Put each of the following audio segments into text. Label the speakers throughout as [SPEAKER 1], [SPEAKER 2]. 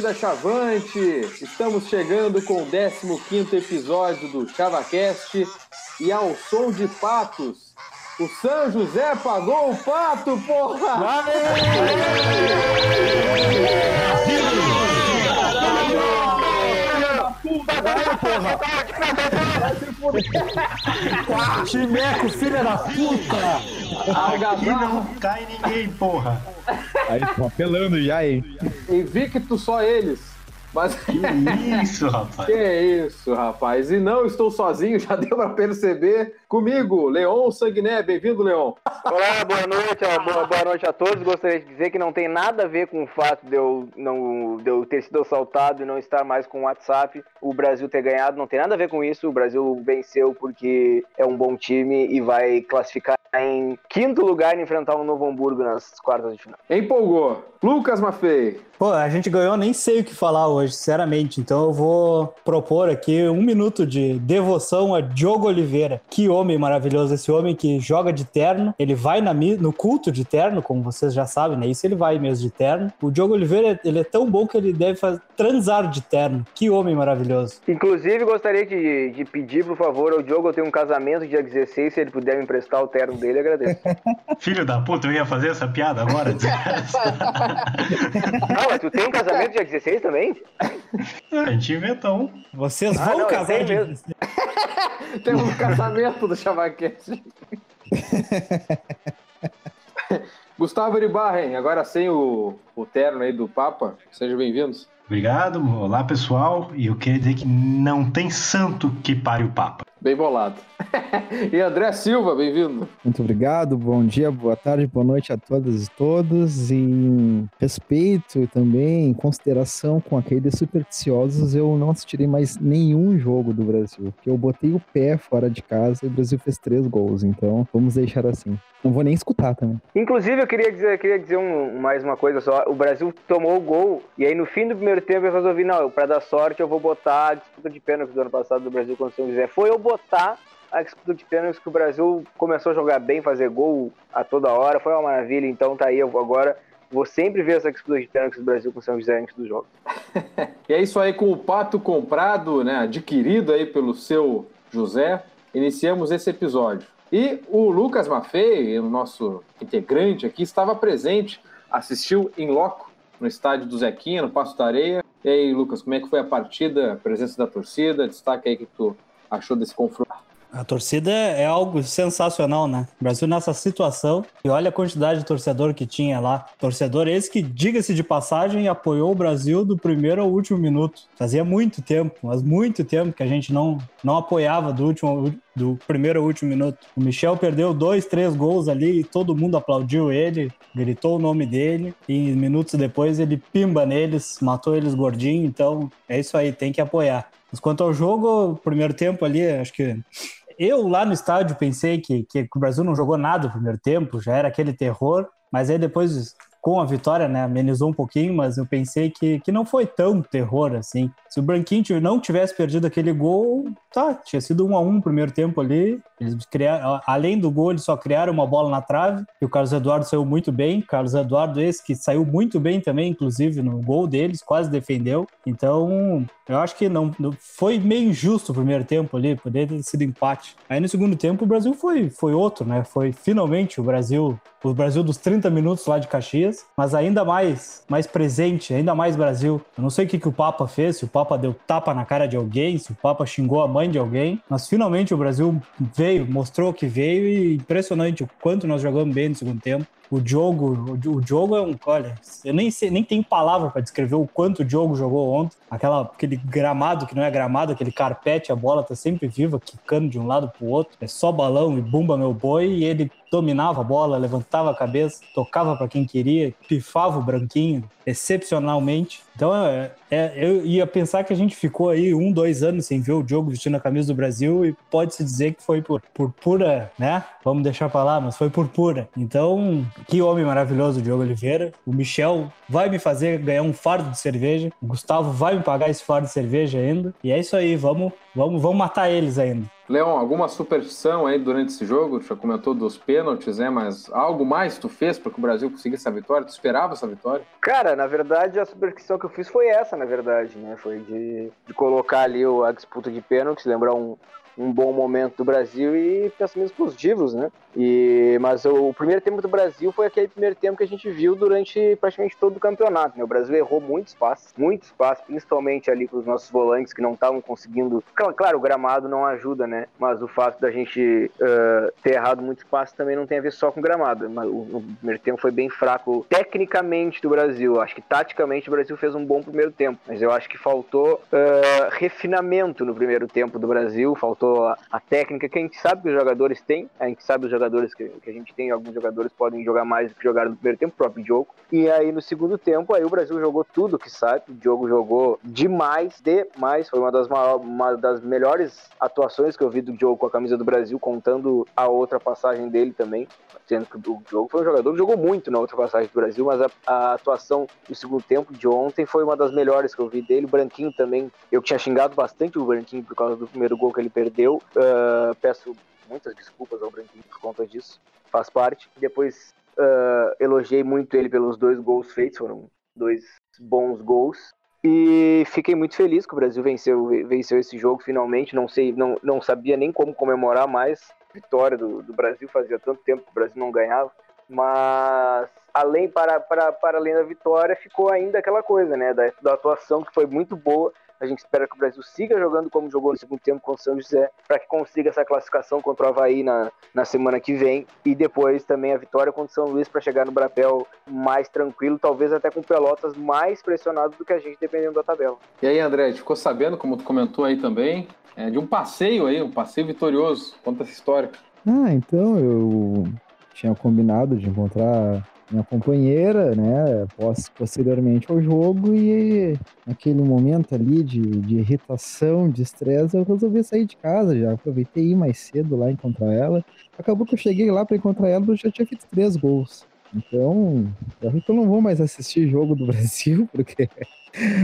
[SPEAKER 1] Torcida Chavante! Estamos chegando com o 15 episódio do ChavaCast e ao som de patos, o São José pagou o pato, porra!
[SPEAKER 2] Porra! Chimeco, filha da puta!
[SPEAKER 3] Aqui não cai ninguém, porra!
[SPEAKER 2] Aí, tô apelando já, hein?
[SPEAKER 1] Invicto só eles.
[SPEAKER 3] Mas... Que isso, rapaz.
[SPEAKER 1] Que isso, rapaz. E não estou sozinho, já deu para perceber. Comigo, Leon Sanguiné. Bem-vindo, Leon.
[SPEAKER 4] Olá, boa noite, boa, boa, noite a todos. Gostaria de dizer que não tem nada a ver com o fato de eu, não, de eu ter sido assaltado e não estar mais com o WhatsApp. O Brasil ter ganhado não tem nada a ver com isso. O Brasil venceu porque é um bom time e vai classificar em quinto lugar e enfrentar o um Novo Hamburgo nas quartas de final.
[SPEAKER 1] Empolgou. Lucas Maffei.
[SPEAKER 5] Pô, a gente ganhou, nem sei o que falar hoje, sinceramente. Então eu vou propor aqui um minuto de devoção a Diogo Oliveira. Que homem maravilhoso, esse homem que joga de terno. Ele vai na, no culto de terno, como vocês já sabem, né? Isso ele vai mesmo de terno. O Diogo Oliveira, ele é tão bom que ele deve fazer, transar de terno. Que homem maravilhoso.
[SPEAKER 4] Inclusive, gostaria de, de pedir, por favor, ao Diogo, eu tenho um casamento dia 16, se ele puder me emprestar o terno dele, agradeço.
[SPEAKER 3] Filho da puta, eu ia fazer essa piada agora.
[SPEAKER 4] Não, mas tu tem um casamento dia 16 também?
[SPEAKER 3] A gente inventou um.
[SPEAKER 5] Vocês ah, vão não, casar dia mesmo.
[SPEAKER 1] tem um casamento do Chavaquete. Gustavo Iribarren, agora sem o, o terno aí do Papa, sejam bem-vindos.
[SPEAKER 3] Obrigado, olá pessoal. E eu queria dizer que não tem santo que pare o Papa.
[SPEAKER 1] Bem bolado. e André Silva, bem-vindo.
[SPEAKER 6] Muito obrigado, bom dia, boa tarde, boa noite a todas e todos. Em respeito também, em consideração com aqueles supersticiosos, eu não assistirei mais nenhum jogo do Brasil. Porque eu botei o pé fora de casa e o Brasil fez três gols. Então, vamos deixar assim. Não vou nem escutar também.
[SPEAKER 4] Inclusive, eu queria dizer, queria dizer um, mais uma coisa só. O Brasil tomou o gol e aí no fim do primeiro tempo eu resolvi, não, para dar sorte eu vou botar a disputa de pênalti do ano passado do Brasil contra o São José. Foi eu botar a disputa de pênaltis que o Brasil começou a jogar bem, fazer gol a toda hora, foi uma maravilha. Então tá aí, eu vou agora vou sempre ver essa disputa de pênaltis do Brasil com o São José antes do jogo.
[SPEAKER 1] e é isso aí, com o pato comprado, né, adquirido aí pelo seu José, iniciamos esse episódio. E o Lucas Maffei, o nosso integrante aqui, estava presente, assistiu em loco no estádio do Zequinha, no Passo da Areia. E aí, Lucas, como é que foi a partida, a presença da torcida? Destaque aí que tu achou desse confronto.
[SPEAKER 5] A torcida é algo sensacional, né? O Brasil nessa situação, e olha a quantidade de torcedor que tinha lá. Torcedor esse que, diga-se de passagem, apoiou o Brasil do primeiro ao último minuto. Fazia muito tempo, mas muito tempo que a gente não, não apoiava do, último, do primeiro ao último minuto. O Michel perdeu dois, três gols ali e todo mundo aplaudiu ele, gritou o nome dele, e minutos depois ele pimba neles, matou eles gordinho. Então é isso aí, tem que apoiar. Mas quanto ao jogo, primeiro tempo ali, acho que eu lá no estádio pensei que, que o Brasil não jogou nada no primeiro tempo, já era aquele terror, mas aí depois com a vitória, né, amenizou um pouquinho, mas eu pensei que, que não foi tão terror assim. Se o Branquinho não tivesse perdido aquele gol, tá, tinha sido um a um no primeiro tempo ali. Eles criaram, além do gol, eles só criaram uma bola na trave e o Carlos Eduardo saiu muito bem. Carlos Eduardo, esse que saiu muito bem também, inclusive no gol deles, quase defendeu. Então, eu acho que não, foi meio injusto o primeiro tempo ali, poderia ter sido empate. Aí no segundo tempo o Brasil foi, foi outro, né? Foi finalmente o Brasil, o Brasil dos 30 minutos lá de Caxias, mas ainda mais, mais presente, ainda mais Brasil. Eu não sei o que, que o Papa fez, se o Papa deu tapa na cara de alguém, se o Papa xingou a mãe de alguém, mas finalmente o Brasil veio, mostrou que veio e impressionante o quanto nós jogamos bem no segundo tempo. O jogo, o jogo é um, olha, eu nem sei, nem tenho palavra para descrever o quanto o jogo jogou ontem. Aquela, aquele gramado que não é gramado, aquele carpete, a bola tá sempre viva, quicando de um lado pro outro. É só balão e bumba meu boi e ele dominava a bola, levantava a cabeça, tocava para quem queria, pifava o branquinho excepcionalmente. Então é, é, eu ia pensar que a gente ficou aí um, dois anos sem ver o Diogo vestindo a camisa do Brasil e pode-se dizer que foi por, por pura, né? Vamos deixar para lá, mas foi por pura. Então Que homem maravilhoso, Diogo Oliveira. O Michel vai me fazer ganhar um fardo de cerveja. O Gustavo vai me pagar esse fardo de cerveja ainda. E é isso aí, vamos, vamos, vamos matar eles ainda.
[SPEAKER 1] Leon, alguma superstição aí durante esse jogo? Já comentou dos pênaltis, né? Mas algo mais tu fez para que o Brasil conseguisse essa vitória? Tu esperava essa vitória?
[SPEAKER 4] Cara, na verdade, a superstição que eu fiz foi essa, na verdade, né? Foi de, de colocar ali a disputa de pênaltis, lembrar um, um bom momento do Brasil e pensamentos positivos, né? E, mas o, o primeiro tempo do Brasil foi aquele primeiro tempo que a gente viu durante praticamente todo o campeonato, né? O Brasil errou muito espaço, muito espaço, principalmente ali com os nossos volantes que não estavam conseguindo. Claro, o gramado não ajuda, né? Mas o fato da gente eh, ter errado muito espaço também não tem a ver só com gramado. Mas o, o primeiro tempo foi bem fraco tecnicamente do Brasil. Acho que taticamente o Brasil fez um bom primeiro tempo, mas eu acho que faltou eh, refinamento no primeiro tempo do Brasil, faltou a, a técnica que a gente sabe que os jogadores têm, a gente sabe os jogadores que, que a gente tem, alguns jogadores podem jogar mais do que jogaram no primeiro tempo, o próprio Diogo. E aí no segundo tempo, aí o Brasil jogou tudo que sabe, o Diogo jogou demais, demais, foi uma das, uma das melhores atuações que eu vi do Diogo com a camisa do Brasil, contando a outra passagem dele também, sendo que o Diogo foi um jogador que jogou muito na outra passagem do Brasil, mas a, a atuação do segundo tempo de ontem foi uma das melhores que eu vi dele, o Branquinho também, eu tinha xingado bastante o Branquinho por causa do primeiro gol que ele perdeu, Ah, peço muitas desculpas ao Branquinho por conta disso, faz parte. Depois ah, elogiei muito ele pelos dois gols feitos, foram dois bons gols. E fiquei muito feliz que o Brasil venceu, venceu esse jogo finalmente. Não sei, não, não sabia nem como comemorar mais vitória do, do Brasil. Fazia tanto tempo que o Brasil não ganhava. Mas além para, para, para além da vitória, ficou ainda aquela coisa, né? Da, da atuação que foi muito boa. A gente espera que o Brasil siga jogando como jogou no segundo tempo contra o São José, para que consiga essa classificação contra o Havaí na, na semana que vem. E depois também a vitória contra o São Luís para chegar no Brapel mais tranquilo, talvez até com Pelotas mais pressionado do que a gente, dependendo da tabela.
[SPEAKER 1] E aí, André, a gente ficou sabendo, como tu comentou aí também, é, de um passeio aí, um passeio vitorioso. Conta essa história.
[SPEAKER 6] Ah, então eu tinha combinado de encontrar minha companheira, né, pos- posteriormente ao jogo e naquele momento ali de, de irritação, de estresse, eu resolvi sair de casa já, aproveitei ir mais cedo lá encontrar ela. Acabou que eu cheguei lá para encontrar ela, eu já tinha feito três gols. Então, eu não vou mais assistir jogo do Brasil, porque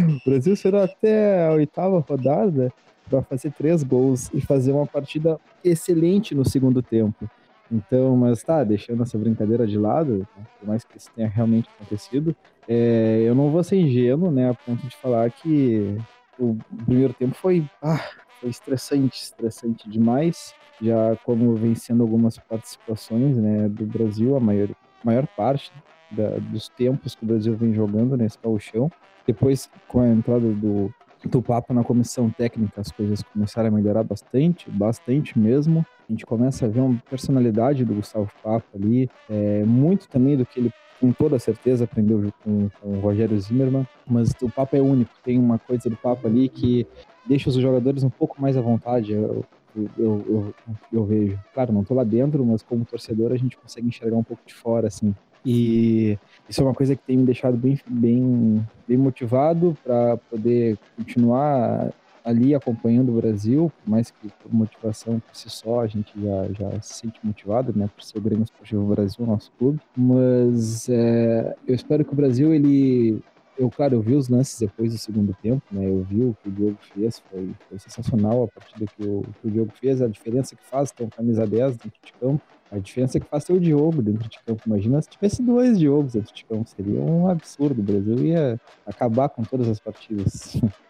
[SPEAKER 6] o Brasil será até a oitava rodada para fazer três gols e fazer uma partida excelente no segundo tempo. Então, mas tá, deixando essa brincadeira de lado, né, por mais que isso tenha realmente acontecido, é, eu não vou ser ingênuo, né, a ponto de falar que o primeiro tempo foi, ah, foi estressante, estressante demais. Já como vencendo algumas participações, né, do Brasil, a maior, maior parte da- dos tempos que o Brasil vem jogando nesse gauchão. Depois, com a entrada do, do na comissão técnica, as coisas começaram a melhorar bastante, bastante mesmo. A gente começa a ver uma personalidade do Gustavo Papa ali, é, muito também do que ele, com toda certeza, aprendeu com, com o Rogério Zimmermann. Mas o Papa é único, tem uma coisa do Papa ali que deixa os jogadores um pouco mais à vontade. Eu, eu, eu, eu, vejo. Claro, não tô lá dentro, mas como torcedor a gente consegue enxergar um pouco de fora, assim. E isso é uma coisa que tem me deixado bem, bem, bem motivado para poder continuar ali acompanhando o Brasil, mais que por motivação por si só a gente já, já se sente motivado, né, por ser o Grêmio Esportivo Brasil, nosso clube. Mas é, eu espero que o Brasil ele eu, claro, eu vi os lances depois do segundo tempo, né? Eu vi o que o Diogo fez, foi, foi sensacional a partida que o, que o Diogo fez, a diferença que faz ter um camisa 10 dentro de campo, a diferença que faz ter o Diogo dentro de campo. Imagina se tivesse dois Diogos dentro de campo, seria um absurdo. O Brasil ia acabar com todas as partidas.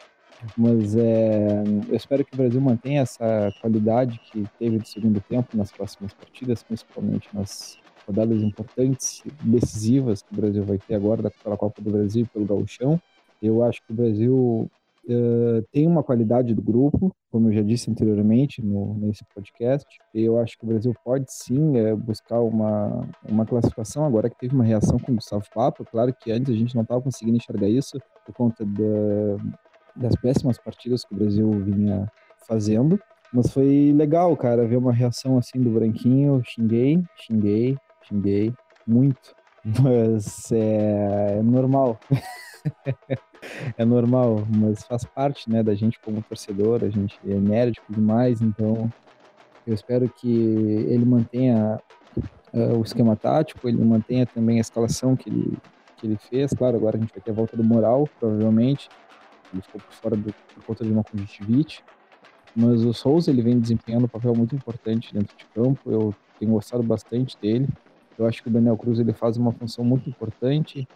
[SPEAKER 6] Mas é, eu espero que o Brasil mantenha essa qualidade que teve do segundo tempo nas próximas partidas, principalmente nas rodadas importantes, decisivas que o Brasil vai ter agora pela Copa do Brasil e pelo Gauchão. Eu acho que o Brasil uh, tem uma qualidade do grupo, como eu já disse anteriormente no, nesse podcast. Eu acho que o Brasil pode sim é, buscar uma, uma classificação, agora que teve uma reação com o Gustavo Papa. Claro que antes a gente não estava conseguindo enxergar isso por conta da, das péssimas partidas que o Brasil vinha fazendo. Mas foi legal, cara, ver uma reação assim do Branquinho. Xinguei, xinguei, xinguei muito, mas é, é normal. é normal, mas faz parte, né, da gente como torcedor, a gente é enérgico demais, então eu espero que ele mantenha uh, o esquema tático, ele mantenha também a escalação que ele, que ele fez. Claro, agora a gente vai ter a volta do Moral, provavelmente. Ele ficou por fora do, por conta de uma conjuntivite. Mas o Souza ele vem desempenhando um papel muito importante dentro de campo. Eu tenho gostado bastante dele. Eu acho que o Daniel Cruz ele faz uma função muito importante,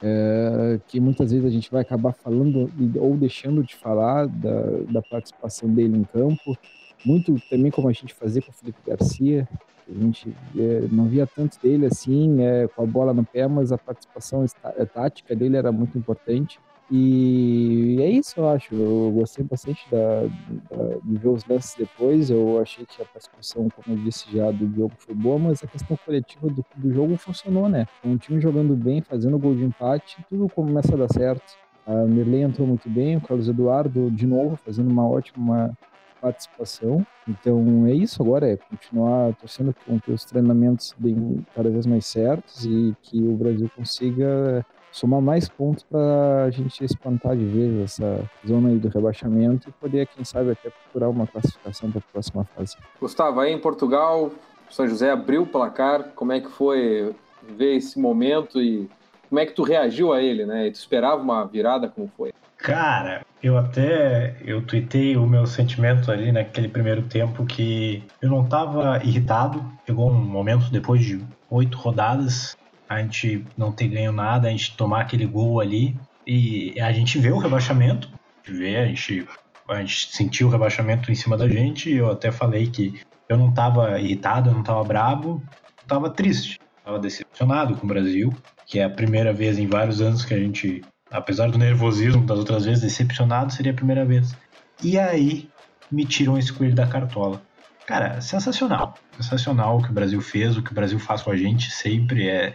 [SPEAKER 6] é, que muitas vezes a gente vai acabar falando ou deixando de falar da, da participação dele em campo. Muito também como a gente fazia com o Felipe Garcia, a gente é, não via tanto dele assim, é, com a bola no pé, mas a participação tática dele era muito importante. E é isso, eu acho. Eu gostei bastante da, da, de ver os lances depois. Eu achei que a participação, como eu disse já, do jogo foi boa, mas a questão coletiva do, do jogo funcionou, né? Um time jogando bem, fazendo gol de empate, tudo começa a dar certo. A Mirley entrou muito bem, o Carlos Eduardo, de novo, fazendo uma ótima participação. Então é isso agora, é continuar torcendo com que os treinamentos deem cada vez mais certos e que o Brasil consiga somar mais pontos para a gente espantar de vez essa zona aí do rebaixamento e poder, quem sabe, até procurar uma classificação para a próxima fase.
[SPEAKER 1] Gustavo, aí em Portugal, São José abriu o placar, como é que foi ver esse momento e como é que tu reagiu a ele, né? Tu esperava uma virada, como foi?
[SPEAKER 3] Cara, eu até eu tuitei o meu sentimento ali naquele primeiro tempo que eu não estava irritado. Chegou um momento depois de oito rodadas a gente não ter ganho nada, a gente tomar aquele gol ali. E a gente vê o rebaixamento, vê, a gente, a gente sentiu o rebaixamento em cima da gente. Eu até falei que eu não estava irritado, eu não estava brabo, eu estava triste, estava decepcionado com o Brasil, que é a primeira vez em vários anos que a gente, apesar do nervosismo das outras vezes, decepcionado seria a primeira vez. E aí me tiram esse coelho da cartola. Cara, sensacional. Sensacional o que o Brasil fez, o que o Brasil faz com a gente sempre. É,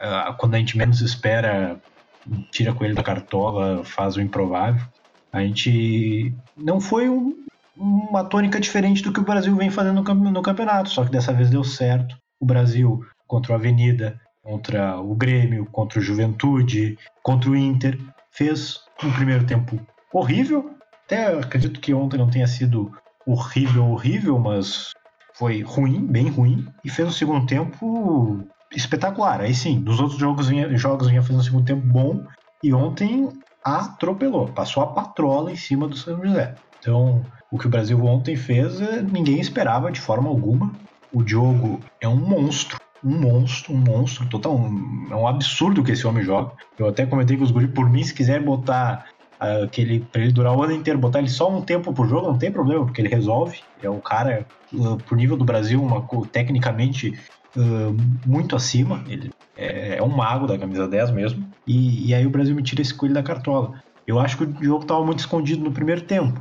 [SPEAKER 3] uh, quando a gente menos espera, tira coelho da cartola, faz o improvável. A gente não foi um, uma tônica diferente do que o Brasil vem fazendo no, no campeonato, só que dessa vez deu certo. O Brasil contra a Avenida, contra o Grêmio, contra o Juventude, contra o Inter, fez um primeiro tempo horrível. Até acredito que ontem não tenha sido horrível, horrível, mas foi ruim, bem ruim. E fez um segundo tempo espetacular. Aí sim, nos outros jogos vinha, jogos vinha fazendo um segundo tempo bom e ontem atropelou, passou a patrola em cima do São José. Então, o que o Brasil ontem fez, eh, ninguém esperava de forma alguma. O Diogo é um monstro, um monstro, um monstro total. Um, é um absurdo que esse homem joga. Eu até comentei com os guris, por mim, se quiser botar aquele para ele durar o ano inteiro, botar ele só um tempo por jogo, não tem problema, porque ele resolve. É um cara, uh, pro nível do Brasil, uma, tecnicamente uh, muito acima. Ele é, é, um mago da camisa 10 mesmo. E, e, aí o Brasil me tira esse coelho da cartola. Eu acho que o jogo estava muito escondido no primeiro tempo.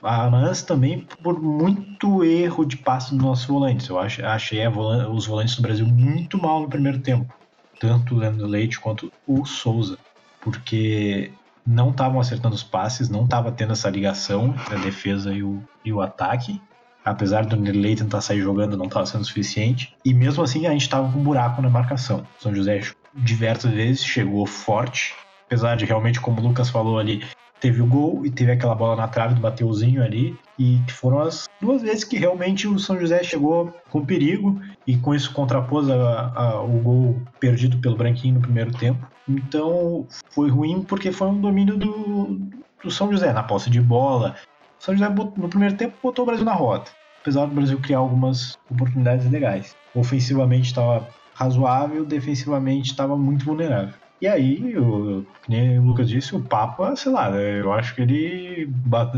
[SPEAKER 3] Mas também por muito erro de passe dos nossos volantes. Eu ach, achei os volantes do Brasil muito mal no primeiro tempo. Tanto o Leandro Leite quanto o Souza. Porque não estavam acertando os passes, não estava tendo essa ligação entre a defesa e o, e o ataque apesar do Nirley tentar sair jogando, não estava sendo suficiente. E mesmo assim a gente estava com um buraco na marcação. São José diversas vezes chegou forte, apesar de realmente, como o Lucas falou ali, teve o gol e teve aquela bola na trave do Mateuzinho ali. E foram as duas vezes que realmente o São José chegou com perigo e com isso contrapôs a, a, o gol perdido pelo Branquinho no primeiro tempo. Então foi ruim porque foi um domínio do, do São José na posse de bola, são José, no primeiro tempo, botou o Brasil na rota. Apesar do Brasil criar algumas oportunidades legais. Ofensivamente estava razoável, defensivamente estava muito vulnerável. E aí, o, o Lucas disse, o Papa, sei lá, eu acho que ele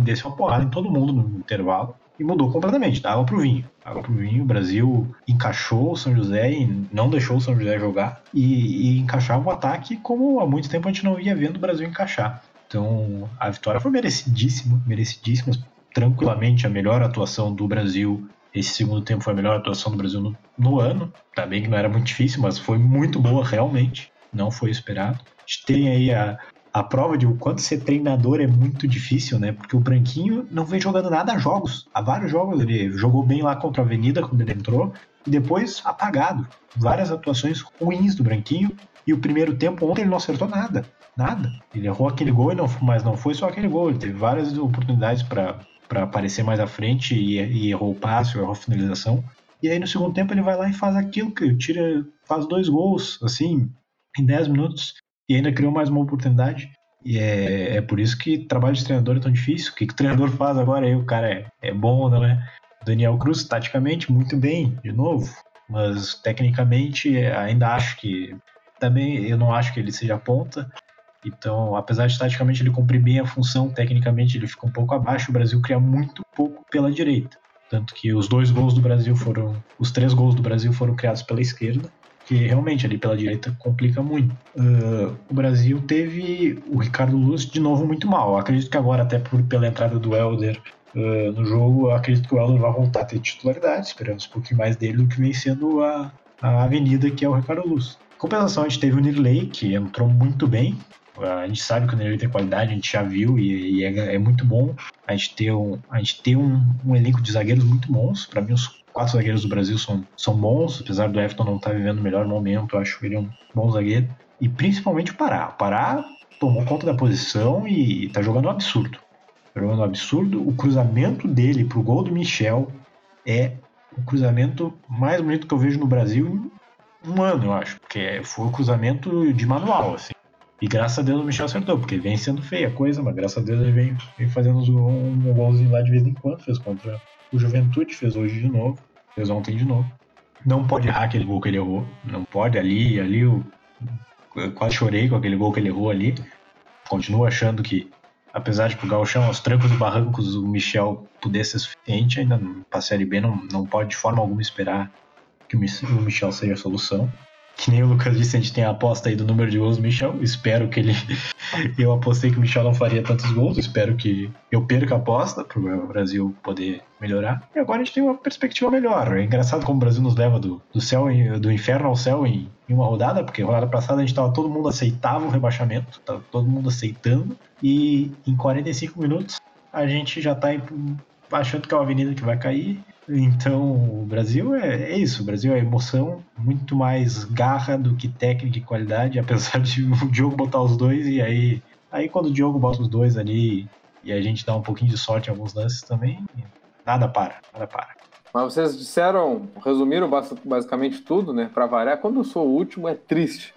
[SPEAKER 3] desceu uma porrada em todo mundo no intervalo e mudou completamente, dava pro vinho. Dava pro vinho, o Brasil encaixou o São José e não deixou o São José jogar e, e encaixava o ataque como há muito tempo a gente não ia vendo o Brasil encaixar. Então, a vitória foi merecidíssima, merecidíssima, tranquilamente a melhor atuação do Brasil. Esse segundo tempo foi a melhor atuação do Brasil no, no ano. Tá bem que não era muito difícil, mas foi muito boa realmente. Não foi esperado. A gente tem aí a, a prova de o quanto ser treinador é muito difícil, né? Porque o Branquinho não vem jogando nada a jogos. Há vários jogos ele jogou bem lá contra a Avenida quando ele entrou e depois apagado. Várias atuações ruins do Branquinho e o primeiro tempo ontem ele não acertou nada. Nada. Ele errou aquele gol, não, mas não foi só aquele gol. Ele teve várias oportunidades para aparecer mais à frente e, e errou o passe, errou a finalização. E aí no segundo tempo ele vai lá e faz aquilo, que tira, faz dois gols, assim, em 10 minutos, e ainda criou mais uma oportunidade. E é, é por isso que trabalho de treinador é tão difícil. O que, que o treinador faz agora? Aí o cara é, é bom ou não é? Daniel Cruz, taticamente, muito bem, de novo. Mas tecnicamente, ainda acho que. Também eu não acho que ele seja ponta. Então, apesar de taticamente ele cumprir bem a função, tecnicamente ele fica um pouco abaixo. O Brasil cria muito pouco pela direita. Tanto que os dois gols do Brasil foram. Os três gols do Brasil foram criados pela esquerda que realmente ali pela direita complica muito. Uh, o Brasil teve o Ricardo Luz de novo muito mal. Acredito que agora, até por, pela entrada do Helder uh, no jogo, acredito que o Helder vai voltar a ter titularidade. Esperamos um pouquinho mais dele do que vem sendo a, a avenida que é o Ricardo Luz. Em compensação, a gente teve o Nirley, que entrou muito bem. A gente sabe que o Nirley tem qualidade, a gente já viu e, e é, é, muito bom. A gente ter um, a gente ter um, um elenco de zagueiros muito bons. Para mim, os quatro zagueiros do Brasil são, são bons, apesar do Everton não estar tá vivendo o melhor momento, eu acho ele um bom zagueiro. E principalmente o Pará. O Pará tomou conta da posição e está jogando um absurdo. Tá jogando um absurdo. O cruzamento dele pro gol do Michel é o cruzamento mais bonito que eu vejo no Brasil em um ano, eu acho. Porque foi o cruzamento de manual, assim. E graças a Deus o Michel acertou, porque vem sendo feia a coisa, mas graças a Deus ele vem, vem fazendo um, um golzinho lá de vez em quando, fez contra o Juventude fez hoje de novo, fez ontem de novo. Não pode errar aquele gol que ele errou. Não pode ali, ali eu, eu quase chorei com aquele gol que ele errou ali. Continuo achando que, apesar de que o Gauchão, aos trancos e barrancos, o Michel pudesse ser suficiente, ainda para a Série B não, não pode de forma alguma esperar que o Michel seja a solução que nem o Lucas disse, a gente tem a aposta aí do número de gols do Michel. Espero que ele. Eu apostei que o Michel não faria tantos gols. Espero que eu perca a aposta para o Brasil poder melhorar. E agora a gente tem uma perspectiva melhor. É engraçado como o Brasil nos leva do, do céu, do inferno ao céu em, em uma rodada, porque rodada passada a gente tava todo mundo aceitava o rebaixamento, tava todo mundo aceitando. E em 45 minutos a gente já está achando que é uma avenida que vai cair então, o Brasil é, é, isso. O Brasil é emoção, muito mais garra do que técnica e qualidade, apesar de o Diogo botar os dois. E aí, aí quando o Diogo bota os dois ali e a gente dá um pouquinho de sorte em alguns lances também, nada para, nada para.
[SPEAKER 1] Mas vocês disseram, resumiram basicamente tudo, né? Para variar, quando eu sou o último é triste.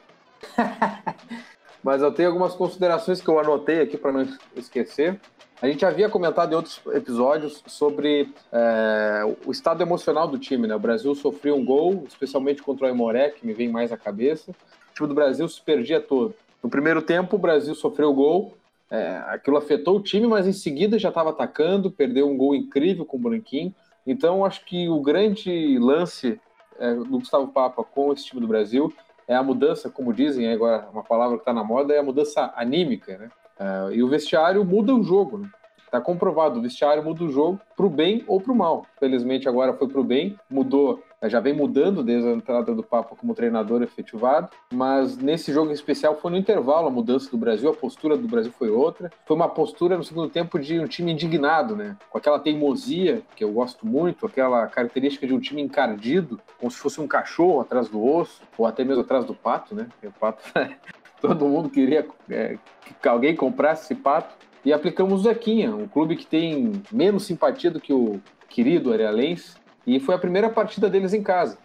[SPEAKER 1] Mas eu tenho algumas considerações que eu anotei aqui para não esquecer. A gente havia comentado em outros episódios sobre é, o estado emocional do time, né? O Brasil sofreu um gol, especialmente contra o Aimoré, que me vem mais à cabeça. O time do Brasil se perdia todo. No primeiro tempo, o Brasil sofreu o gol, é, aquilo afetou o time, mas em seguida já estava atacando, perdeu um gol incrível com o Branquinho. Então, acho que o grande lance é, do Gustavo Papa com esse time do Brasil é a mudança, como dizem agora, uma palavra que está na moda, é a mudança anímica, né? Uh, e o vestiário muda o jogo, né? Tá comprovado, o vestiário muda o jogo pro bem ou pro mal. Felizmente agora foi pro bem, mudou, né, já vem mudando desde a entrada do Papa como treinador efetivado, mas nesse jogo em especial foi no intervalo a mudança do Brasil, a postura do Brasil foi outra. Foi uma postura no segundo tempo de um time indignado, né? Com aquela teimosia que eu gosto muito, aquela característica de um time encardido, como se fosse um cachorro atrás do osso, ou até mesmo atrás do pato, né? O pato todo mundo queria é, que alguém comprasse esse pato. E aplicamos o Zequinha, um clube que tem menos simpatia do que o querido Arealense. E foi a primeira partida deles em casa.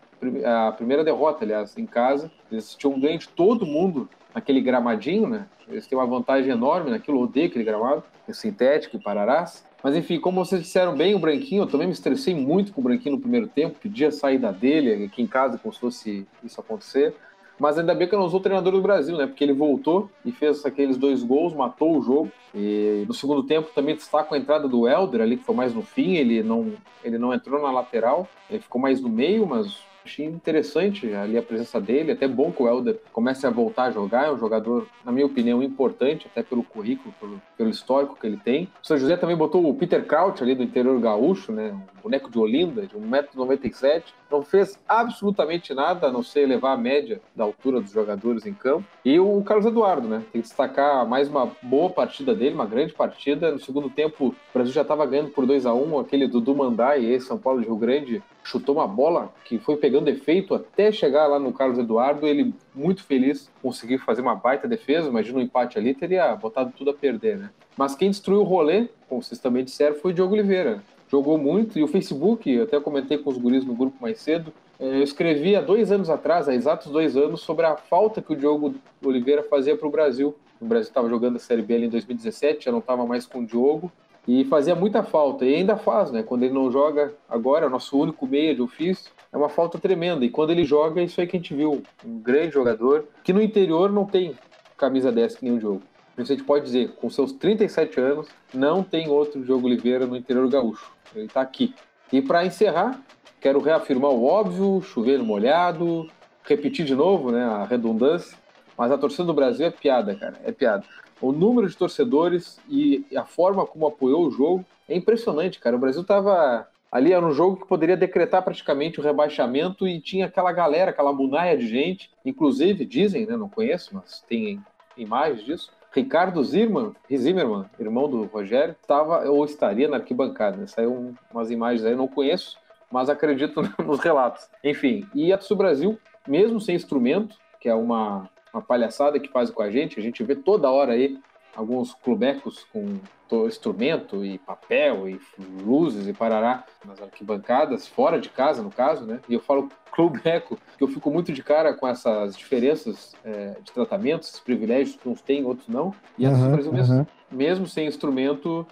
[SPEAKER 1] A primeira derrota, aliás, em casa. Eles tinham ganho de todo mundo naquele gramadinho, né? Eles têm uma vantagem enorme naquilo, odeio aquele gramado, é sintético e pararás. Mas enfim, como vocês disseram bem, o Branquinho, eu também me estressei muito com o Branquinho no primeiro tempo, pedia a saída dele aqui em casa, como se fosse isso acontecer. Mas ainda bem que eu não usou o treinador do Brasil, né? Porque ele voltou e fez aqueles dois gols, matou o jogo. E no segundo tempo também destaco a entrada do Helder ali, que foi mais no fim. Ele não, ele não entrou na lateral, ele ficou mais no meio, mas achei interessante ali a presença dele. Até bom que o Helder comece a voltar a jogar. É um jogador, na minha opinião, importante, até pelo currículo, pelo, pelo histórico que ele tem. O São José também botou o Peter Kraut ali do interior gaúcho, né? Um boneco de Olinda, de 1,97m. Não fez absolutamente nada a não ser levar a média da altura dos jogadores em campo. E o Carlos Eduardo, né? Tem que destacar mais uma boa partida dele, uma grande partida. No segundo tempo, o Brasil já estava ganhando por 2 a 1 Aquele Dudu Mandai, e São Paulo de Rio Grande, chutou uma bola que foi pegando efeito até chegar lá no Carlos Eduardo. Ele, muito feliz, conseguiu fazer uma baita defesa. Imagina um empate ali, teria botado tudo a perder, né? Mas quem destruiu o rolê, como vocês também disseram, foi o Diogo Oliveira. jogou muito, e o Facebook, eu até comentei com os guris no grupo mais cedo, eh, eu escrevi há dois anos atrás, há exatos dois anos, sobre a falta que o Diogo Oliveira fazia para o Brasil. O Brasil estava jogando a Série B ali em 2017, já não estava mais com o Diogo, e fazia muita falta, e ainda faz, né? Quando ele não joga agora, é o nosso único meia de ofício, é uma falta tremenda. E quando ele joga, é isso aí que a gente viu. Um grande jogador, que no interior não tem camisa 10 que nem o Diogo. A gente pode dizer, com seus 37 anos, não tem outro Diogo Oliveira no interior gaúcho. Ele está aqui. E para encerrar, quero reafirmar o óbvio, chover molhado, repetir de novo, né, a redundância, mas a torcida do Brasil é piada, cara, é piada. O número de torcedores e a forma como apoiou o jogo é impressionante, cara. O Brasil tava ali era um jogo que poderia decretar praticamente o rebaixamento e tinha aquela galera, aquela munaia de gente, inclusive dizem, né, não conheço, mas tem imagens disso. Ricardo Zimmermann, Zimmermann, irmão do Rogério, estava ou estaria na arquibancada. Né? Saiu umas imagens aí, não conheço, mas acredito nos relatos. Enfim, e a Brasil, mesmo sem instrumento, que é uma, uma palhaçada que faz com a gente, a gente vê toda hora aí alguns clubecos com instrumento e papel e luzes e parará nas arquibancadas, fora de casa, no caso, né? E eu falo clubeco, que eu fico muito de cara com essas diferenças é, de tratamentos, esses privilégios que uns têm, outros não. E uhum, por exemplo, mesmo, mesmo sem instrumento.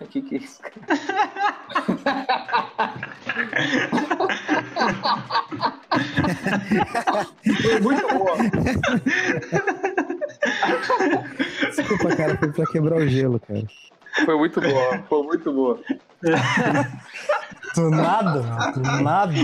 [SPEAKER 1] O que, que é isso? Foi muito boa.
[SPEAKER 6] Desculpa, cara, foi pra quebrar o gelo, cara.
[SPEAKER 1] Foi muito boa, foi muito boa.
[SPEAKER 5] Do nada, do nada.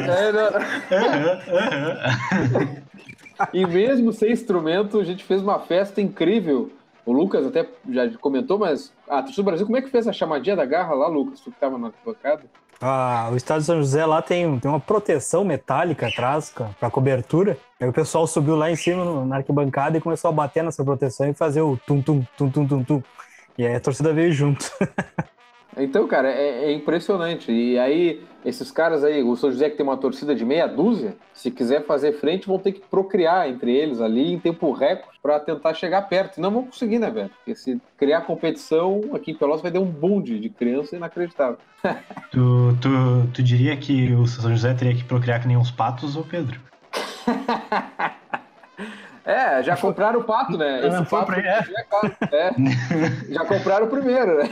[SPEAKER 1] e mesmo sem instrumento, a gente fez uma festa incrível. O Lucas até já comentou, mas a ah, Torcida do Brasil, como é que fez a chamadinha da garra lá, Lucas? Tu que tava na bancada?
[SPEAKER 5] Ah, o estádio São José lá tem, tem uma proteção metálica atrás para cobertura. Aí o pessoal subiu lá em cima no, na arquibancada e começou a bater nessa proteção e fazer o tum-tum, tum-tum, tum-tum. E aí a torcida veio junto.
[SPEAKER 1] Então, cara, é, é, impressionante. E aí, esses caras aí, o São José que tem uma torcida de meia dúzia, se quiser fazer frente, vão ter que procriar entre eles ali em tempo recorde para tentar chegar perto. E não vão conseguir, né, velho? Porque se criar competição, aqui em Pelotas vai ter um bunde de criança inacreditável.
[SPEAKER 3] tu, tu, tu diria que o São José teria que procriar que nem uns patos, ou Pedro?
[SPEAKER 1] É, já compraram o pato, né? Esse pato é. é. Já compraram o primeiro, né?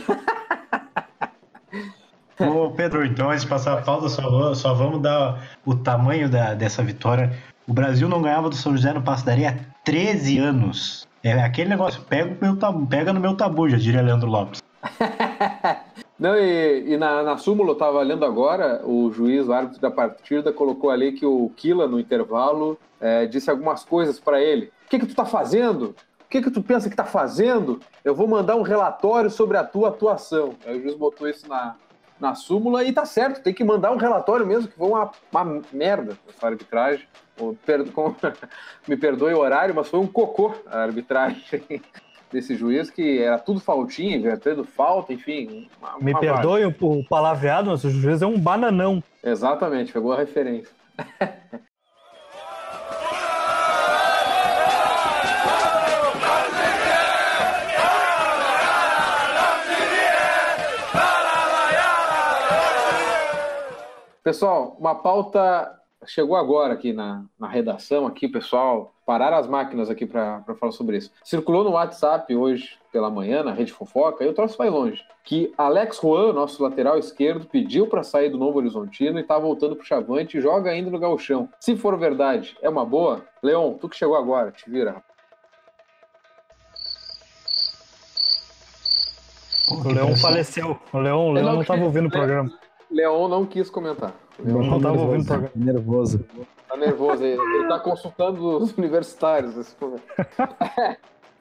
[SPEAKER 3] Ô, Pedro, então antes de passar a pauta, só, só vamos dar o tamanho da, dessa vitória. O Brasil não ganhava do São José no Passo Daria há 13 anos. É aquele negócio, pega, meu tabu, pega no meu tabu, já diria Leandro Lopes.
[SPEAKER 1] Não, e, e na, na súmula, eu estava lendo agora, o juiz, o árbitro da partida, colocou ali que o Kila, no intervalo, é, disse algumas coisas para ele. O que, que tu tá fazendo? O que, que tu pensa que tá fazendo? Eu vou mandar um relatório sobre a tua atuação. Aí o juiz botou isso na, na súmula e tá certo, tem que mandar um relatório mesmo, que foi uma, uma merda essa arbitragem. Me perdoe o horário, mas foi um cocô a arbitragem desse juiz que era tudo faltinha, invertendo falta, enfim.
[SPEAKER 5] Uma, Me uma perdoe o, o palavreado, mas o juiz é um bananão.
[SPEAKER 1] Exatamente, pegou a referência. Pessoal, uma pauta chegou agora aqui na, na redação, aqui, pessoal, parar as máquinas aqui para falar sobre isso. Circulou no WhatsApp hoje pela manhã, na Rede Fofoca, e o troço vai longe, que Alex Juan, nosso lateral esquerdo, pediu para sair do Novo Horizontino e está voltando pro Chavante e joga ainda no Gauchão. Se for verdade, é uma boa? Leon, tu que chegou agora, te vira.
[SPEAKER 5] O Leão faleceu. O Leão, o Leão não estava ouvindo o programa.
[SPEAKER 1] Leon não quis comentar.
[SPEAKER 5] Leon não estava ouvindo o programa.
[SPEAKER 6] Nervoso.
[SPEAKER 1] Tá nervoso, ele, está consultando os universitários nesse momento.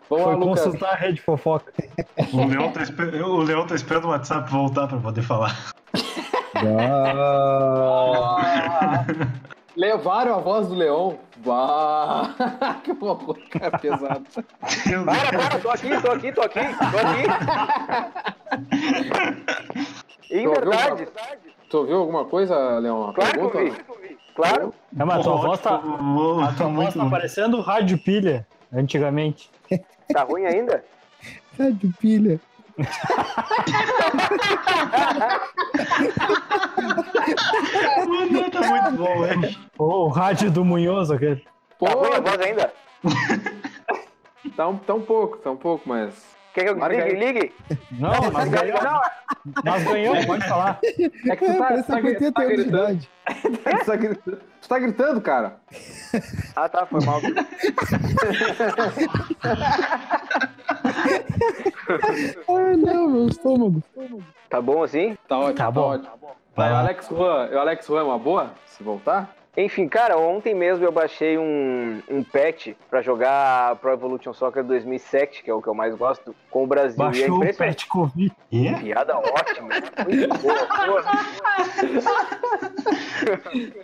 [SPEAKER 5] Vamos Foi lá, consultar a rede fofoca.
[SPEAKER 3] O Leão tá, esper... o Leão tá esperando o WhatsApp voltar para poder falar.
[SPEAKER 1] Ah, levaram a voz do Leão. Bah, que horror, cara, pesado.
[SPEAKER 4] Para, para, tô aqui, tô aqui, tô aqui, tô aqui. Em verdade.
[SPEAKER 1] Tu ouviu alguma coisa, Leão?
[SPEAKER 4] Claro Pergunta? que eu vi. Claro.
[SPEAKER 5] É, mas a tua voz tá, a tua voz tá parecendo rádio pilha, antigamente.
[SPEAKER 4] Tá ruim ainda?
[SPEAKER 6] Rádio pilha.
[SPEAKER 3] Mano, tá muito bom, velho.
[SPEAKER 5] Ô, o rádio do Munhoz, aquele.
[SPEAKER 4] Tá ruim a voz ainda?
[SPEAKER 1] tá um, tá um pouco, tá um pouco, mas.
[SPEAKER 4] Quer que eu
[SPEAKER 1] Marca
[SPEAKER 4] ligue?
[SPEAKER 1] aí.
[SPEAKER 4] Ligue?
[SPEAKER 5] Não, nós ganhamos. Nós ganhamos, pode falar.
[SPEAKER 1] É que tu tá, tu tá,
[SPEAKER 6] que
[SPEAKER 1] gri-
[SPEAKER 6] 80
[SPEAKER 1] tá
[SPEAKER 6] de
[SPEAKER 1] gritando. Tu tá gritando. Tu tá gritando, cara.
[SPEAKER 4] Ah, tá, foi mal.
[SPEAKER 6] Ah, não, meu estômago.
[SPEAKER 4] Tá bom assim?
[SPEAKER 1] Tá ótimo,
[SPEAKER 5] Tá
[SPEAKER 1] tá,
[SPEAKER 5] bom.
[SPEAKER 1] ótimo.
[SPEAKER 3] Vai.
[SPEAKER 1] Alex Juan, o Alex Juan é uma boa? Se voltar?
[SPEAKER 4] Enfim, cara, ontem mesmo eu baixei um, um patch pra jogar Pro Evolution Soccer 2007, que é o que eu mais gosto, com o Brasil. e é
[SPEAKER 5] Baixou o pet Covid.
[SPEAKER 3] E?
[SPEAKER 4] Piada ótima. Muito boa, boa.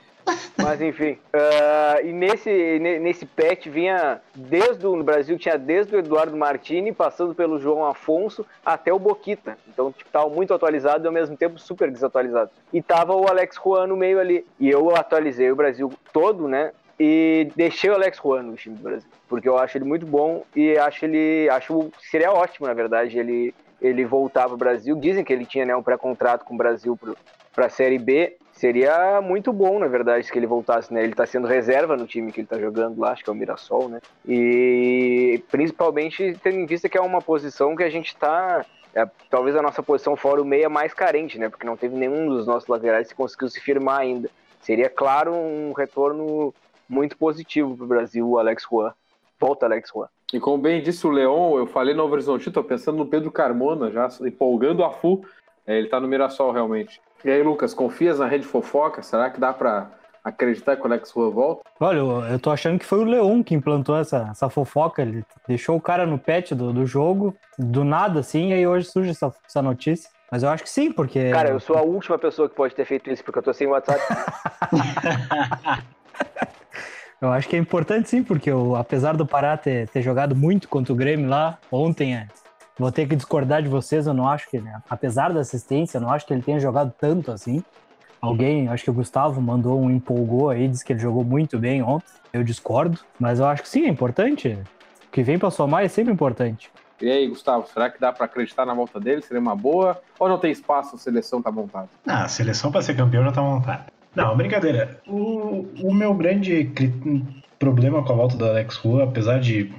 [SPEAKER 4] Mas enfim. ah, e nesse, ne- nesse patch vinha desde o Brasil, tinha desde o Eduardo Martini, passando pelo João Afonso até o Boquita. Então, tipo, tava muito atualizado e ao mesmo tempo super desatualizado. E tava o Alex Juan no meio ali. E eu atualizei o Brasil todo, né? E deixei o Alex Juan no time do Brasil. Porque eu acho ele muito bom e acho ele. Acho seria ótimo, na verdade, ele, ele voltar pro Brasil. Dizem que ele tinha né, um pré-contrato com o Brasil pro, pra Série B. Seria muito bom, na verdade, se ele voltasse, né? Ele tá sendo reserva no time que ele tá jogando lá, acho que é o Mirassol, né? E principalmente tendo em vista que é uma posição que a gente tá. é, talvez a nossa posição fora o meia mais carente, né? Porque não teve nenhum dos nossos laterais que conseguiu se firmar ainda. Seria, claro, um retorno muito positivo pro Brasil, o Alex Juan. Volta, Alex Juan.
[SPEAKER 1] E como bem disse o Leon, eu falei no Horizonte, tô pensando no Pedro Carmona, já empolgando a FU. É, ele tá no Mirassol, realmente. E aí, Lucas, confias na rede fofoca? Será que dá pra acreditar que o Alex Juan volta?
[SPEAKER 5] Olha, eu, eu tô achando que foi o Leon que implantou essa, essa fofoca. Ele deixou o cara no pet do, do jogo, do nada, assim, e aí hoje surge essa, essa notícia. Mas eu acho que sim, porque.
[SPEAKER 4] Cara, eu sou a última pessoa que pode ter feito isso, porque eu tô sem WhatsApp.
[SPEAKER 5] Eu acho que é importante sim, porque eu, apesar do Pará ter, ter jogado muito contra o Grêmio lá ontem, é, vou ter que discordar de vocês, eu não acho que, né, apesar da assistência, eu não acho que ele tenha jogado tanto assim. Alguém, acho que o Gustavo mandou um empolgou aí, disse que ele jogou muito bem ontem. Eu discordo, mas eu acho que sim, é importante. O que vem pra somar é sempre importante.
[SPEAKER 1] E aí, Gustavo, será que dá pra acreditar na volta dele? Seria uma boa? Ou não tem espaço, a seleção tá montada?
[SPEAKER 3] Ah, a seleção para ser campeão já tá montada. Não, brincadeira. O, o meu grande problema com a volta do Alex Rua, apesar de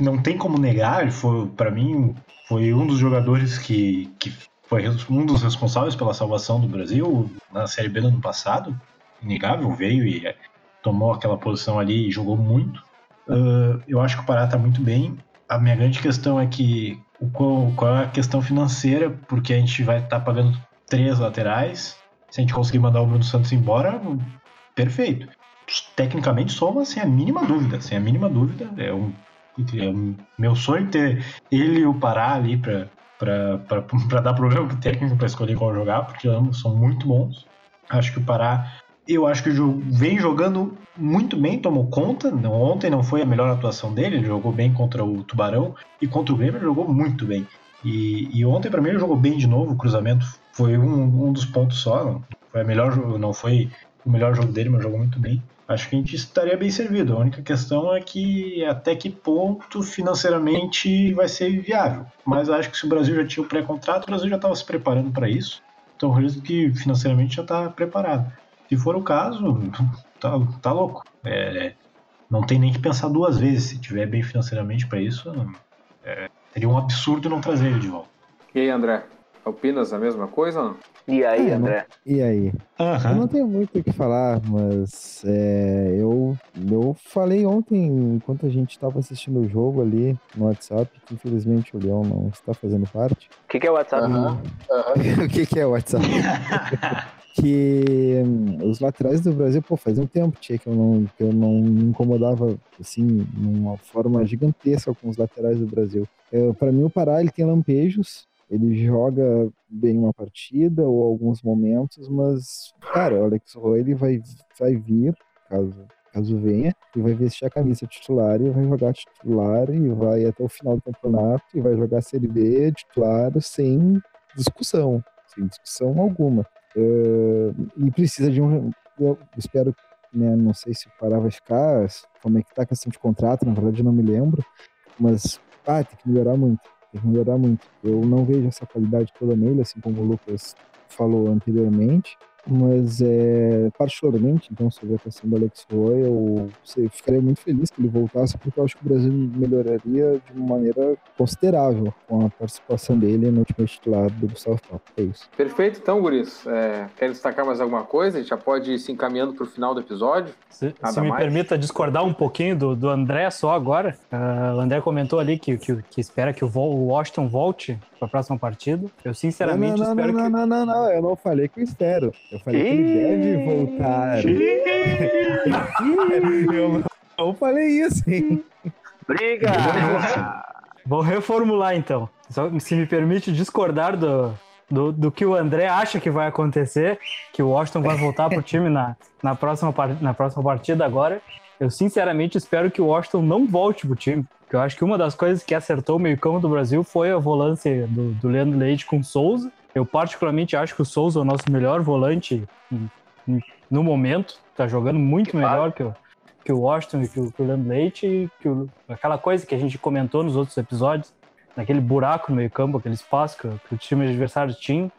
[SPEAKER 3] não tem como negar, ele foi para mim foi um dos jogadores que, que foi um dos responsáveis pela salvação do Brasil na Série B do ano passado. Inegável, veio e eh, tomou aquela posição ali e jogou muito. Ah, eu acho que o Pará tá muito bem. A minha grande questão é que qual, qual é a questão financeira, porque a gente vai estar pagando três laterais. Se a gente conseguir mandar o Bruno Santos embora, perfeito. Tecnicamente soma sem a mínima dúvida, sem a mínima dúvida. É um, é meu sonho ter ele e o Pará ali para para dar problema pro técnico para escolher qual jogar, porque ambos são muito bons. Acho que o Pará, eu acho que vem jogando muito bem, tomou conta. Ontem não foi a melhor atuação dele, ele jogou bem contra o Tubarão e contra o Grêmio ele jogou muito bem. E, e ontem para mim ele jogou bem de novo, o cruzamento foi um, um dos pontos só, não foi a melhor não foi o melhor jogo dele, mas jogou muito bem. Acho que a gente estaria bem servido. A única questão é que até que ponto financeiramente vai ser viável. Mas acho que se o Brasil já tinha o pré-contrato, o Brasil já estava se preparando para isso. Então acredito que financeiramente já está preparado. Se for o caso, tá, tá louco. É, não tem nem que pensar duas vezes. Se tiver bem financeiramente para isso, é, seria um absurdo não trazer ele de volta.
[SPEAKER 1] E aí, André? Opinas a mesma coisa ou não?
[SPEAKER 4] E aí,
[SPEAKER 6] É,
[SPEAKER 4] André?
[SPEAKER 6] E aí? Eu não tenho muito o que falar, mas é, eu, eu falei ontem, enquanto a gente estava assistindo o jogo ali no WhatsApp, que infelizmente o Leão não está fazendo parte.
[SPEAKER 4] O que, que é o WhatsApp?
[SPEAKER 1] Aham.
[SPEAKER 6] o que, que é o WhatsApp? que hum, os laterais do Brasil, pô, fazia um tempo tia, que eu não, que eu não me incomodava assim, numa forma gigantesca com os laterais do Brasil. Para mim, o Pará ele tem lampejos, ele joga bem uma partida ou alguns momentos, mas, cara, o Alex Roy ele vai, vai vir, caso, caso venha, e vai vestir a camisa titular e vai jogar titular e vai até o final do campeonato e vai jogar Série B titular sem discussão, sem discussão alguma. Eh, e precisa de um. Eu espero, né, não sei se o Pará vai ficar, como é que tá a questão de contrato, na verdade eu não me lembro, mas ah, tem que melhorar muito. Que melhorar muito. Eu não vejo essa qualidade toda nele, assim como o Lucas falou anteriormente. Mas, é, particularmente, então, sobre a questão do Alex Roy, eu sei, ficaria muito feliz que ele voltasse, porque eu acho que o Brasil melhoraria de uma maneira considerável com a participação dele no time titular do Gustavo Papo. É isso.
[SPEAKER 1] Perfeito, então, Guris. É, quer destacar mais alguma coisa? A gente já pode ir se encaminhando para o final do episódio.
[SPEAKER 5] Se,
[SPEAKER 1] Nada
[SPEAKER 5] se me
[SPEAKER 1] mais?
[SPEAKER 5] permita discordar um pouquinho do, do André só agora. Ah, o André comentou ali que, que, que espera que o Washington volte para a próxima partida. Eu sinceramente
[SPEAKER 6] não, não,
[SPEAKER 5] espero
[SPEAKER 6] não,
[SPEAKER 5] que.
[SPEAKER 6] não, não, não, não, eu não falei que eu espero. Eu falei que ele deve voltar. eu não falei isso, hein?
[SPEAKER 4] Briga!
[SPEAKER 5] Vou reformular então. Só, se me permite discordar do, do, do que o André acha que vai acontecer, que o Washington vai voltar pro time na, na, próxima, na próxima partida agora. Eu sinceramente espero que o Washington não volte pro time. Porque eu acho que uma das coisas que acertou o meio-campo do Brasil foi a volância do, do Leandro Leite com o Souza. Eu particularmente acho que o Souza é o nosso melhor volante no momento. Tá jogando muito
[SPEAKER 4] Que
[SPEAKER 5] melhor que o, que o Washington e que o, que o Leandro Leite. Que o- aquela coisa que a gente comentou nos outros episódios, naquele buraco no meio-campo, aquele espaço que, que o time adversário tinha.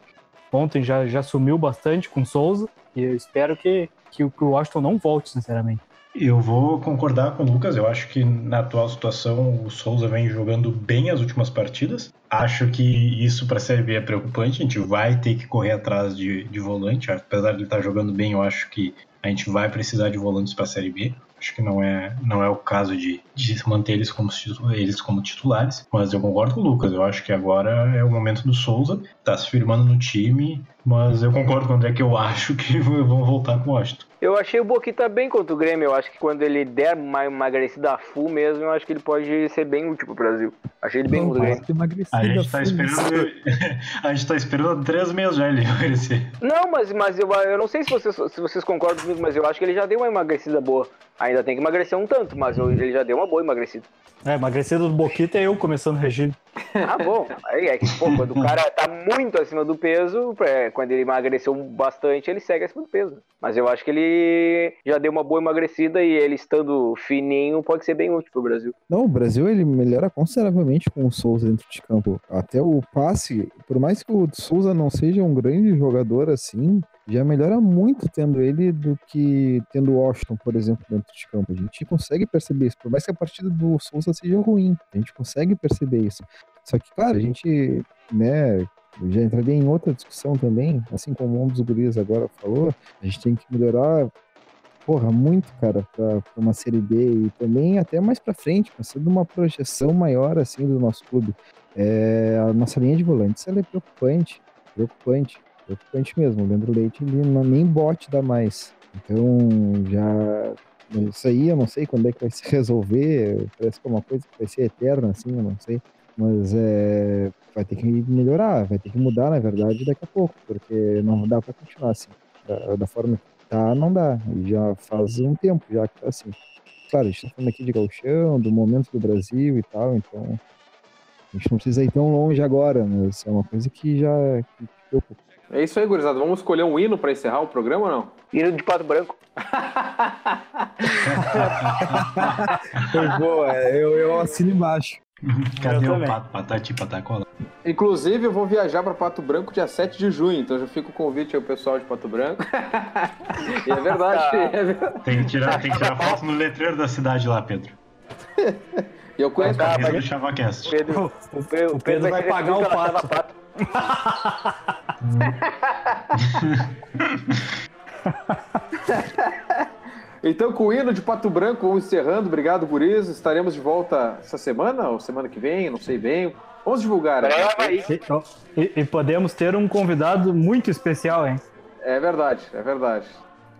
[SPEAKER 5] Ontem já, já sumiu bastante com o Souza. E eu espero que, que, o- que o Washington não volte, sinceramente.
[SPEAKER 3] Eu vou concordar com o Lucas. Eu acho que na atual situação o Souza vem jogando bem as últimas partidas. Acho que isso para a Série B é preocupante. A gente vai ter que correr atrás de, de volante. Apesar de ele estar jogando bem, eu acho que a gente vai precisar de volantes para a Série B. Acho que não é, não é o caso de, de manter eles como, eles como titulares. Mas eu concordo com o Lucas. Eu acho que agora é o momento do Souza. Tá se firmando no time. Mas eu concordo com o André que eu acho que vão voltar com o Washington.
[SPEAKER 4] Eu achei o Boquita bem contra o Grêmio. Eu acho que quando ele der uma emagrecida full mesmo, eu acho que ele pode ser bem útil pro Brasil. Achei ele bem contra o Grêmio.
[SPEAKER 3] A gente tá esperando. a gente tá esperando há três meses já ele emagrecer.
[SPEAKER 4] Não, mas, mas eu, eu não sei se vocês, se vocês concordam comigo, mas eu acho que ele já deu uma emagrecida boa. Ainda tem que emagrecer um tanto, mas eu- ele já deu uma boa emagrecida.
[SPEAKER 5] É, emagrecido do Boquita é eu começando o regime.
[SPEAKER 4] Ah, bom. Aí é que, pô, quando o cara tá muito acima do peso, é, quando ele emagreceu bastante, ele segue acima do peso. Mas eu acho que ele já deu uma boa emagrecida e ele estando fininho pode ser bem útil pro Brasil.
[SPEAKER 6] Não, o Brasil ele melhora consideravelmente com o Souza dentro de campo. Até o passe, por mais que o Souza não seja um grande jogador assim, já melhora muito tendo ele do que tendo o Washington, por exemplo, dentro de campo. A gente consegue perceber isso. Por mais que a partida do Souza seja ruim, a gente consegue perceber isso. Só que, claro, a gente, né, já entraria em outra discussão também, assim como um dos guris agora falou, a gente tem que melhorar porra, muito, cara, pra uma Série B e também até mais pra frente, pensando numa projeção maior, assim, do nosso clube. É, a nossa linha de volantes, ela é preocupante, preocupante, preocupante mesmo. O Leandro Leite, ele não, nem bote dá mais. Então, já... Isso aí, eu não sei quando é que vai se resolver, parece que é uma coisa que vai ser eterna, assim, eu não sei. Mas é, vai ter que melhorar, vai ter que mudar, na verdade, daqui a pouco, porque não dá pra continuar assim, da, da forma que tá, não dá. E já faz um tempo já que tá assim. Claro, a gente tá falando aqui de galchão, do momento do Brasil e tal, então a gente não precisa ir tão longe agora, mas é uma coisa que já que preocupa.
[SPEAKER 1] É isso aí, gurizada. Vamos escolher um hino para encerrar o programa ou não?
[SPEAKER 4] Hino de pato branco.
[SPEAKER 6] Foi boa, eu, eu assino embaixo.
[SPEAKER 3] Cadê o
[SPEAKER 5] também.
[SPEAKER 3] pato? Patati patacola.
[SPEAKER 1] Inclusive, eu vou viajar para Pato Branco dia 7 de junho, então já fica o convite ao pessoal de Pato Branco. e é verdade, é verdade.
[SPEAKER 3] Tem que tirar, tem que tirar foto no letreiro da cidade lá, Pedro.
[SPEAKER 1] E eu conheço
[SPEAKER 3] Camisa
[SPEAKER 4] mas-
[SPEAKER 3] do ChavaCast.
[SPEAKER 4] Pedro, o Pedro,
[SPEAKER 5] o Pedro vai
[SPEAKER 4] ser
[SPEAKER 5] pagar o pato.
[SPEAKER 1] Então, com o hino de Pato Branco, vamos encerrando. Obrigado, Guris. Estaremos de volta essa semana ou semana que vem, não sei bem. Vamos divulgar. né?
[SPEAKER 4] Brava aí.
[SPEAKER 5] E, e- e podemos ter um convidado muito especial, hein?
[SPEAKER 1] É verdade, é verdade.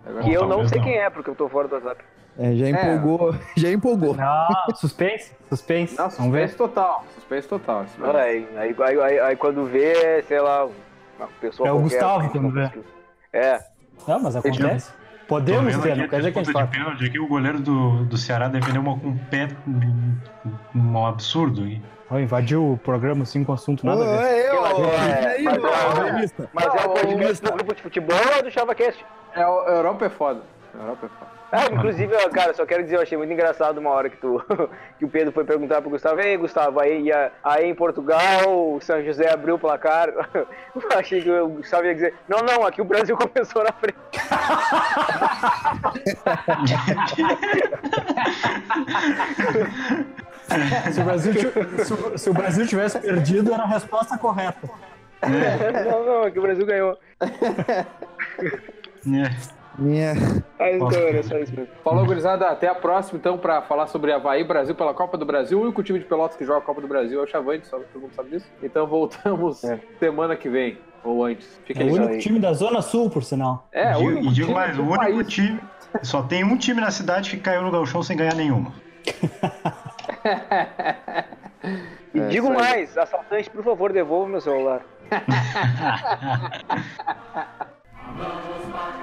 [SPEAKER 1] É verdade.
[SPEAKER 4] Que eu não sei quem é, porque eu tô fora do WhatsApp.
[SPEAKER 6] É, já empolgou, já empolgou.
[SPEAKER 5] Não, suspense, suspense.
[SPEAKER 1] Não,
[SPEAKER 5] Vamos ver.
[SPEAKER 1] suspense total. Suspense total. mesmo.
[SPEAKER 4] Aí, aí, aí, aí- aí quando vê, sei lá, uma pessoa
[SPEAKER 5] É o
[SPEAKER 4] qualquer,
[SPEAKER 5] Gustavo
[SPEAKER 4] alguém
[SPEAKER 5] quando
[SPEAKER 4] não
[SPEAKER 5] vê.
[SPEAKER 4] É,
[SPEAKER 5] Não, mas acontece. Podemos ter,
[SPEAKER 3] aqui
[SPEAKER 5] não quer dizer que a gente
[SPEAKER 3] de pênalti aqui, o goleiro do, do Ceará defendeu uma com um pé um, absurdo. aí.
[SPEAKER 5] Ó, invadiu o programa assim com assunto nada a ver.
[SPEAKER 6] Oi,
[SPEAKER 4] Eu que é, mas é- mas é o podcast do grupo de futebol ou do ChavaCast?
[SPEAKER 1] É, Europa é foda. Na Europa é fácil.
[SPEAKER 4] Ah, inclusive, cara, só quero dizer, eu achei muito engraçado uma hora que, tu, que o Pedro foi perguntar pro Gustavo, ei, Gustavo, aí, aí em Portugal, o São José abriu o placar. Eu achei que o Gustavo ia dizer, não, não, aqui o Brasil começou na frente.
[SPEAKER 5] Se o Brasil, se se o Brasil tivesse perdido, era a resposta correta.
[SPEAKER 4] não, não, aqui o Brasil ganhou.
[SPEAKER 3] É.
[SPEAKER 6] Minha...
[SPEAKER 4] Era só isso mesmo.
[SPEAKER 1] Falou, gurizada. Até a próxima, então, pra falar sobre Havaí Brasil pela Copa do Brasil. O único time de Pelotas que joga a Copa do Brasil é o Chavante, só todo mundo sabe disso. Então voltamos
[SPEAKER 4] É.
[SPEAKER 1] semana que vem, ou antes.
[SPEAKER 5] É
[SPEAKER 1] Fiquem
[SPEAKER 5] o
[SPEAKER 1] ligados.
[SPEAKER 5] único time da Zona Sul, por sinal.
[SPEAKER 1] É, o
[SPEAKER 3] e,
[SPEAKER 1] único
[SPEAKER 3] e digo
[SPEAKER 1] time
[SPEAKER 3] mais, o único
[SPEAKER 1] país.
[SPEAKER 3] time. Só tem um time na cidade que caiu no Galchão sem ganhar nenhuma.
[SPEAKER 4] E
[SPEAKER 1] É,
[SPEAKER 4] digo
[SPEAKER 1] aí.
[SPEAKER 4] mais, assaltante, por favor, devolva meu celular.